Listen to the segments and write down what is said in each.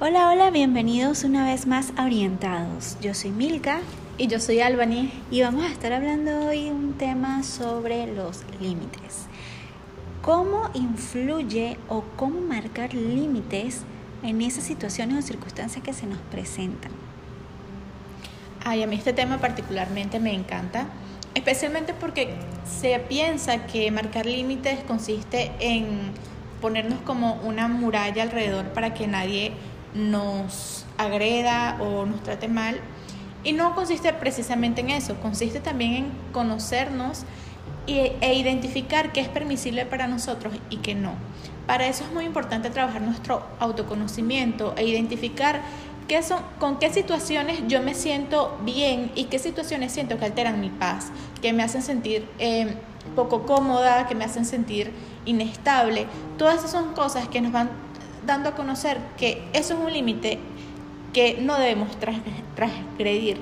Hola, hola, bienvenidos una vez más a Orientados. Yo soy Milka y yo soy Albany y vamos a estar hablando hoy un tema sobre los límites. ¿Cómo influye o cómo marcar límites en esas situaciones o circunstancias que se nos presentan? Ay, a mí este tema particularmente me encanta, especialmente porque se piensa que marcar límites consiste en ponernos como una muralla alrededor para que nadie nos agreda o nos trate mal. Y no consiste precisamente en eso, consiste también en conocernos e identificar qué es permisible para nosotros y qué no. Para eso es muy importante trabajar nuestro autoconocimiento e identificar qué son, con qué situaciones yo me siento bien y qué situaciones siento que alteran mi paz, que me hacen sentir eh, poco cómoda, que me hacen sentir inestable. Todas esas son cosas que nos van dando a conocer que eso es un límite que no debemos transgredir.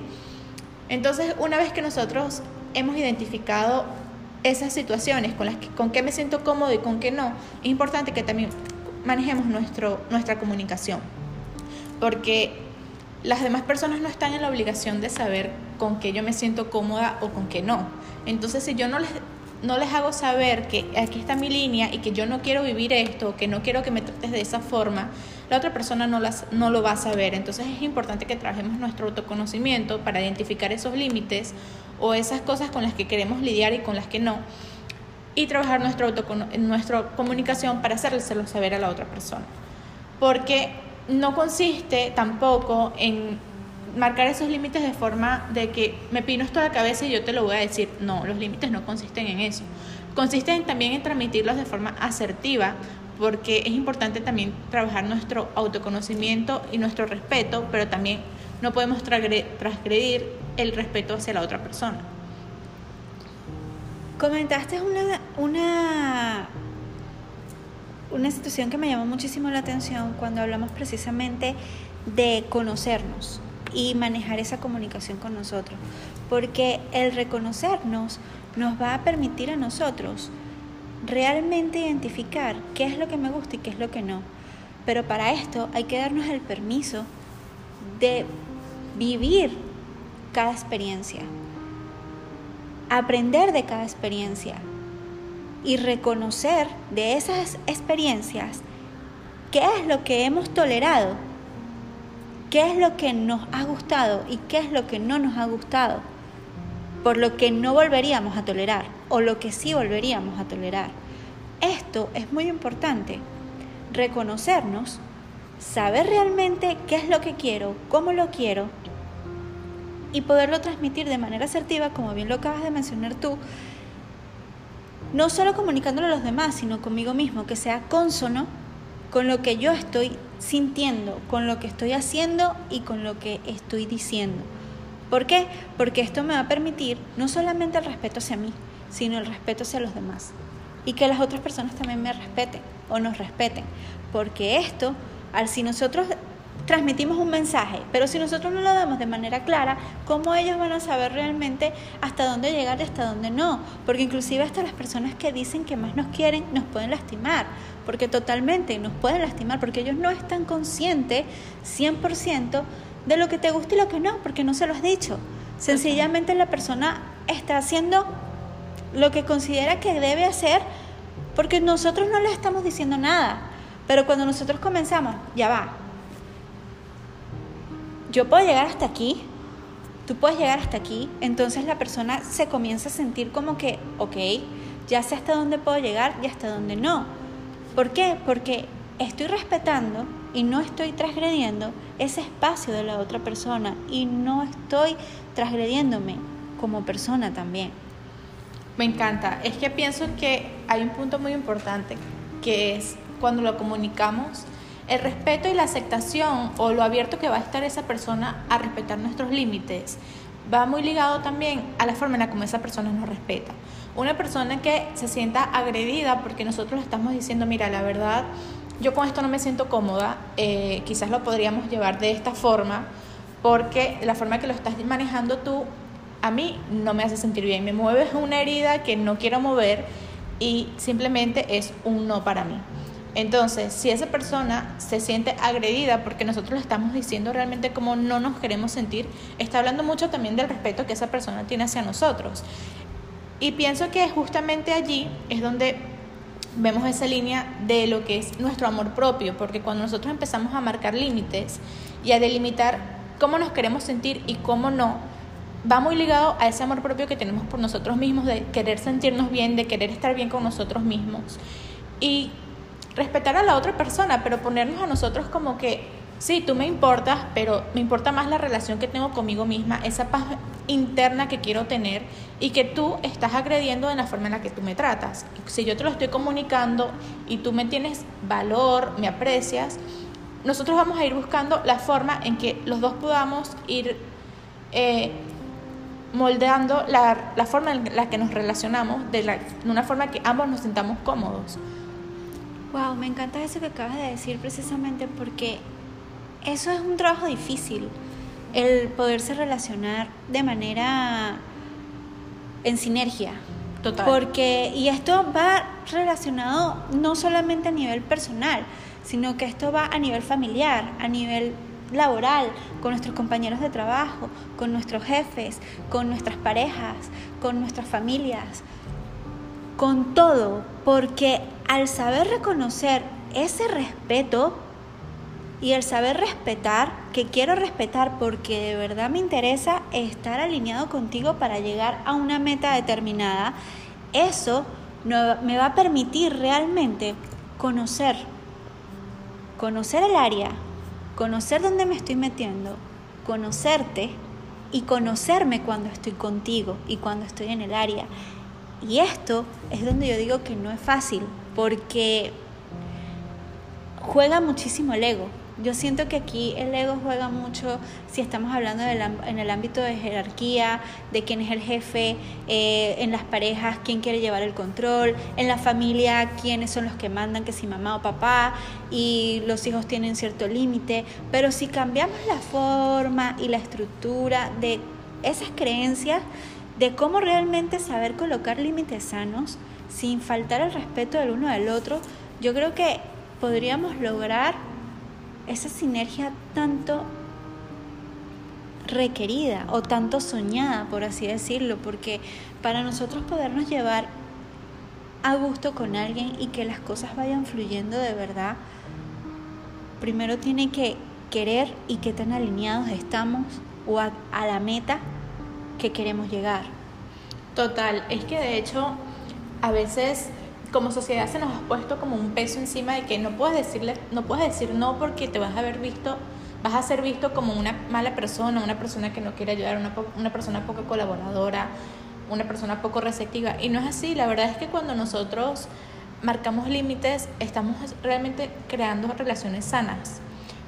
Entonces, una vez que nosotros hemos identificado esas situaciones con las que con qué me siento cómodo y con qué no, es importante que también manejemos nuestro, nuestra comunicación. Porque las demás personas no están en la obligación de saber con qué yo me siento cómoda o con qué no. Entonces, si yo no les no les hago saber que aquí está mi línea y que yo no quiero vivir esto, que no quiero que me trates de esa forma, la otra persona no, las, no lo va a saber. Entonces es importante que trabajemos nuestro autoconocimiento para identificar esos límites o esas cosas con las que queremos lidiar y con las que no. Y trabajar nuestro nuestra comunicación para hacérselo saber a la otra persona. Porque no consiste tampoco en marcar esos límites de forma de que me pino esto a la cabeza y yo te lo voy a decir. No, los límites no consisten en eso. Consisten también en transmitirlos de forma asertiva, porque es importante también trabajar nuestro autoconocimiento y nuestro respeto, pero también no podemos transgredir el respeto hacia la otra persona. Comentaste una, una, una situación que me llamó muchísimo la atención cuando hablamos precisamente de conocernos y manejar esa comunicación con nosotros. Porque el reconocernos nos va a permitir a nosotros realmente identificar qué es lo que me gusta y qué es lo que no. Pero para esto hay que darnos el permiso de vivir cada experiencia, aprender de cada experiencia y reconocer de esas experiencias qué es lo que hemos tolerado qué es lo que nos ha gustado y qué es lo que no nos ha gustado, por lo que no volveríamos a tolerar o lo que sí volveríamos a tolerar. Esto es muy importante, reconocernos, saber realmente qué es lo que quiero, cómo lo quiero y poderlo transmitir de manera asertiva, como bien lo acabas de mencionar tú, no solo comunicándolo a los demás, sino conmigo mismo, que sea consono con lo que yo estoy sintiendo, con lo que estoy haciendo y con lo que estoy diciendo. ¿Por qué? Porque esto me va a permitir no solamente el respeto hacia mí, sino el respeto hacia los demás. Y que las otras personas también me respeten o nos respeten. Porque esto, al si nosotros transmitimos un mensaje, pero si nosotros no lo damos de manera clara, ¿cómo ellos van a saber realmente hasta dónde llegar y hasta dónde no? Porque inclusive hasta las personas que dicen que más nos quieren nos pueden lastimar, porque totalmente nos pueden lastimar, porque ellos no están conscientes 100% de lo que te gusta y lo que no, porque no se lo has dicho. Sencillamente la persona está haciendo lo que considera que debe hacer porque nosotros no le estamos diciendo nada. Pero cuando nosotros comenzamos, ya va, yo puedo llegar hasta aquí, tú puedes llegar hasta aquí, entonces la persona se comienza a sentir como que, ok, ya sé hasta dónde puedo llegar y hasta dónde no. ¿Por qué? Porque estoy respetando y no estoy transgrediendo ese espacio de la otra persona y no estoy transgrediéndome como persona también. Me encanta. Es que pienso que hay un punto muy importante que es cuando lo comunicamos el respeto y la aceptación o lo abierto que va a estar esa persona a respetar nuestros límites va muy ligado también a la forma en la como esa persona nos respeta. Una persona que se sienta agredida porque nosotros le estamos diciendo, mira, la verdad, yo con esto no me siento cómoda, eh, quizás lo podríamos llevar de esta forma, porque la forma que lo estás manejando tú a mí no me hace sentir bien, me mueves una herida que no quiero mover y simplemente es un no para mí. Entonces, si esa persona se siente agredida porque nosotros le estamos diciendo realmente cómo no nos queremos sentir, está hablando mucho también del respeto que esa persona tiene hacia nosotros. Y pienso que justamente allí es donde vemos esa línea de lo que es nuestro amor propio, porque cuando nosotros empezamos a marcar límites y a delimitar cómo nos queremos sentir y cómo no, va muy ligado a ese amor propio que tenemos por nosotros mismos, de querer sentirnos bien, de querer estar bien con nosotros mismos. Y respetar a la otra persona, pero ponernos a nosotros como que, sí, tú me importas, pero me importa más la relación que tengo conmigo misma, esa paz interna que quiero tener y que tú estás agrediendo en la forma en la que tú me tratas. Si yo te lo estoy comunicando y tú me tienes valor, me aprecias, nosotros vamos a ir buscando la forma en que los dos podamos ir eh, moldeando la, la, forma en la que nos relacionamos la, de una forma que ambos nos sintamos cómodos. Wow, me encanta eso que acabas de decir precisamente porque eso es un trabajo difícil, el poderse relacionar de manera en sinergia. Total. Porque, y esto va relacionado no solamente a nivel personal, sino que esto va a nivel familiar, a nivel laboral, con nuestros compañeros de trabajo, con nuestros jefes, con nuestras parejas, con nuestras familias, con todo, porque al saber reconocer ese respeto y el saber respetar, que quiero respetar porque de verdad me interesa estar alineado contigo para llegar a una meta determinada, eso me va a permitir realmente conocer, conocer el área, conocer dónde me estoy metiendo, conocerte y conocerme cuando estoy contigo y cuando estoy en el área. Y esto es donde yo digo que no es fácil, porque juega muchísimo el ego. Yo siento que aquí el ego juega mucho si estamos hablando en el ámbito de jerarquía, de quién es el jefe, eh, en las parejas, quién quiere llevar el control, en la familia, quiénes son los que mandan, que si mamá o papá, y los hijos tienen cierto límite. Pero si cambiamos la forma y la estructura de esas creencias, de cómo realmente saber colocar límites sanos, sin faltar el respeto del uno del otro, yo creo que podríamos lograr esa sinergia tanto requerida o tanto soñada, por así decirlo, porque para nosotros podernos llevar a gusto con alguien y que las cosas vayan fluyendo de verdad, primero tiene que querer y que tan alineados estamos o a la meta que queremos llegar. Total, es que de hecho a veces como sociedad se nos ha puesto como un peso encima de que no puedes decirle, no puedes decir no porque te vas a ver visto, vas a ser visto como una mala persona, una persona que no quiere ayudar, una, una persona poco colaboradora, una persona poco receptiva. Y no es así, la verdad es que cuando nosotros marcamos límites, estamos realmente creando relaciones sanas,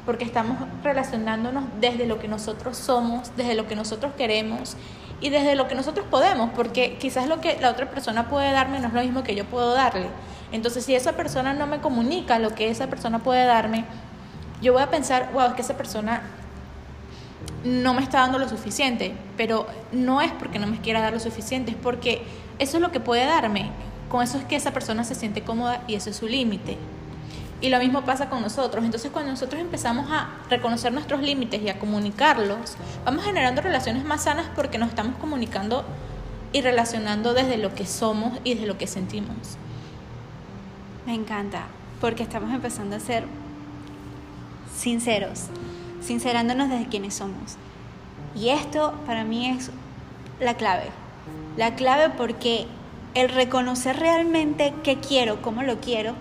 porque estamos relacionándonos desde lo que nosotros somos, desde lo que nosotros queremos y desde lo que nosotros podemos, porque quizás lo que la otra persona puede darme no es lo mismo que yo puedo darle. Entonces, si esa persona no me comunica lo que esa persona puede darme, yo voy a pensar, wow, es que esa persona no me está dando lo suficiente, pero no es porque no me quiera dar lo suficiente, es porque eso es lo que puede darme. Con eso es que esa persona se siente cómoda y ese es su límite. Y lo mismo pasa con nosotros. Entonces cuando nosotros empezamos a reconocer nuestros límites y a comunicarlos, vamos generando relaciones más sanas porque nos estamos comunicando y relacionando desde lo que somos y desde lo que sentimos. Me encanta, porque estamos empezando a ser sinceros, sincerándonos desde quienes somos. Y esto para mí es la clave. La clave porque el reconocer realmente qué quiero, cómo lo quiero,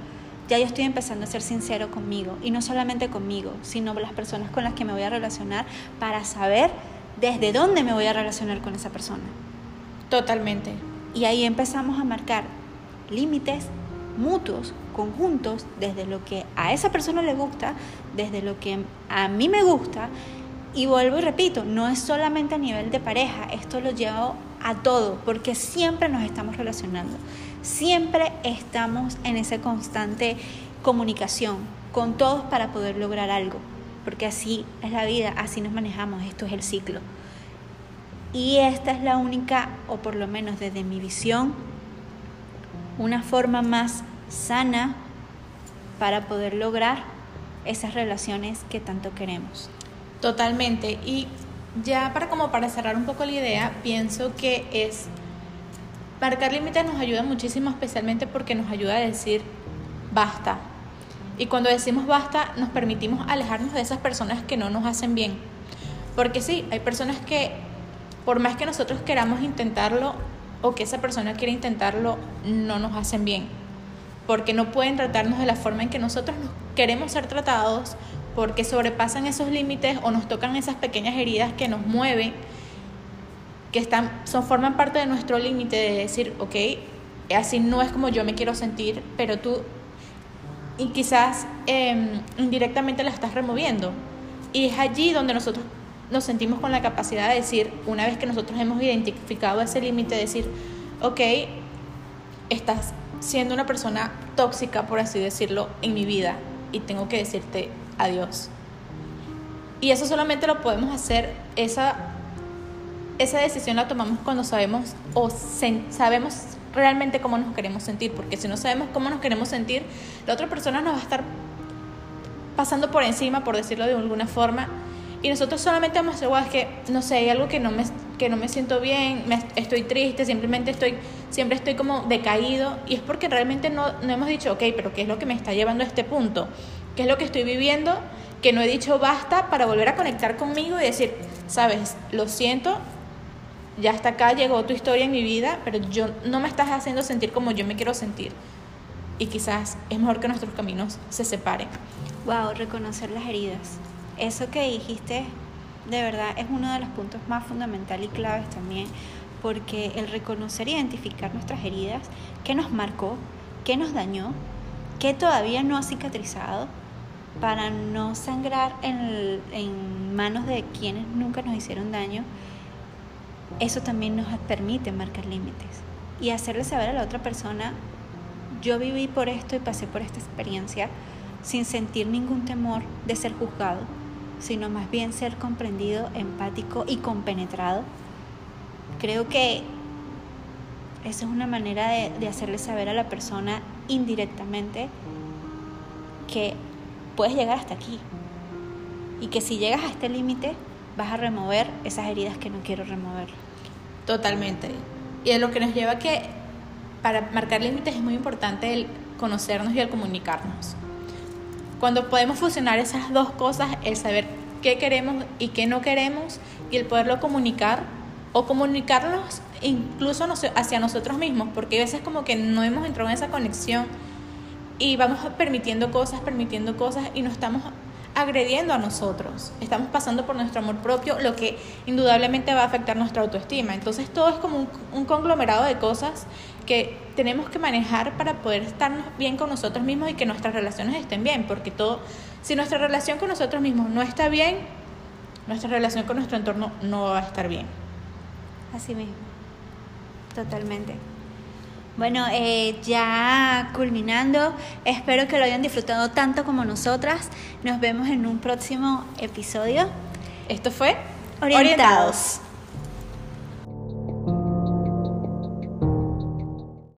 ya yo estoy empezando a ser sincero conmigo y no solamente conmigo, sino con las personas con las que me voy a relacionar para saber desde dónde me voy a relacionar con esa persona. Totalmente. Y ahí empezamos a marcar límites mutuos, conjuntos, desde lo que a esa persona le gusta, desde lo que a mí me gusta. Y vuelvo y repito, no es solamente a nivel de pareja, esto lo llevo a todo, porque siempre nos estamos relacionando. Siempre estamos en esa constante comunicación con todos para poder lograr algo, porque así es la vida, así nos manejamos, esto es el ciclo. Y esta es la única, o por lo menos desde mi visión, una forma más sana para poder lograr esas relaciones que tanto queremos. Totalmente. Y ya para como para cerrar un poco la idea, pienso que es marcar límites nos ayuda muchísimo, especialmente porque nos ayuda a decir basta. Y cuando decimos basta, nos permitimos alejarnos de esas personas que no nos hacen bien. Porque sí, hay personas que por más que nosotros queramos intentarlo o que esa persona quiera intentarlo, no nos hacen bien. Porque no pueden tratarnos de la forma en que nosotros queremos ser tratados porque sobrepasan esos límites o nos tocan esas pequeñas heridas que nos mueven, que están, son, forman parte de nuestro límite de decir, ok, así no es como yo me quiero sentir, pero tú y quizás em, indirectamente la estás removiendo. Y es allí donde nosotros nos sentimos con la capacidad de decir, una vez que nosotros hemos identificado ese límite, decir, ok, estás siendo una persona tóxica, por así decirlo, en mi vida y tengo que decirte adiós. Y eso solamente lo podemos hacer, esa, esa decisión la tomamos cuando sabemos o sabemos realmente cómo nos queremos sentir, porque si no sabemos cómo nos queremos sentir, la otra persona nos va a estar pasando por encima, por decirlo de alguna forma, y nosotros solamente vamos a decir, es que no sé, hay algo que no me, que no me siento bien, me, estoy triste, simplemente estoy, siempre estoy como decaído, y es porque realmente no, no hemos dicho, ok, pero ¿qué es lo que me está llevando a este punto? ¿Qué es lo que estoy viviendo? Que no he dicho basta para volver a conectar conmigo y decir, sabes, lo siento, ya hasta acá llegó tu historia en mi vida, pero yo no me estás haciendo sentir como yo me quiero sentir. Y quizás es mejor que nuestros caminos se separen. Wow, reconocer las heridas. Eso que dijiste de verdad es uno de los puntos más fundamentales y claves también, porque el reconocer e identificar nuestras heridas, qué nos marcó, qué nos dañó, qué todavía no ha cicatrizado, para no sangrar en, manos de quienes nunca nos hicieron daño, eso también nos permite marcar límites y hacerle saber a la otra persona, yo viví por esto y pasé por esta experiencia sin sentir ningún temor de ser juzgado, sino más bien ser comprendido, empático y compenetrado. Creo que esa es una manera de, de hacerle saber a la persona indirectamente que puedes llegar hasta aquí y que si llegas a este límite vas a remover esas heridas que no quiero remover. Totalmente. Y es lo que nos lleva a que para marcar límites es muy importante el conocernos y el comunicarnos. Cuando podemos fusionar esas dos cosas, el saber qué queremos y qué no queremos y el poderlo comunicar o comunicarnos incluso hacia nosotros mismos, porque a veces como que no hemos entrado en esa conexión y vamos permitiendo cosas, permitiendo cosas y no estamos agrediendo a nosotros, estamos pasando por nuestro amor propio, lo que indudablemente va a afectar nuestra autoestima. Entonces todo es como un, conglomerado de cosas que tenemos que manejar para poder estar bien con nosotros mismos y que nuestras relaciones estén bien, porque todo, si nuestra relación con nosotros mismos no está bien, nuestra relación con nuestro entorno no va a estar bien. Así mismo, totalmente. Bueno, eh, ya culminando, espero que lo hayan disfrutado tanto como nosotras. Nos vemos en un próximo episodio. Esto fue Orientados.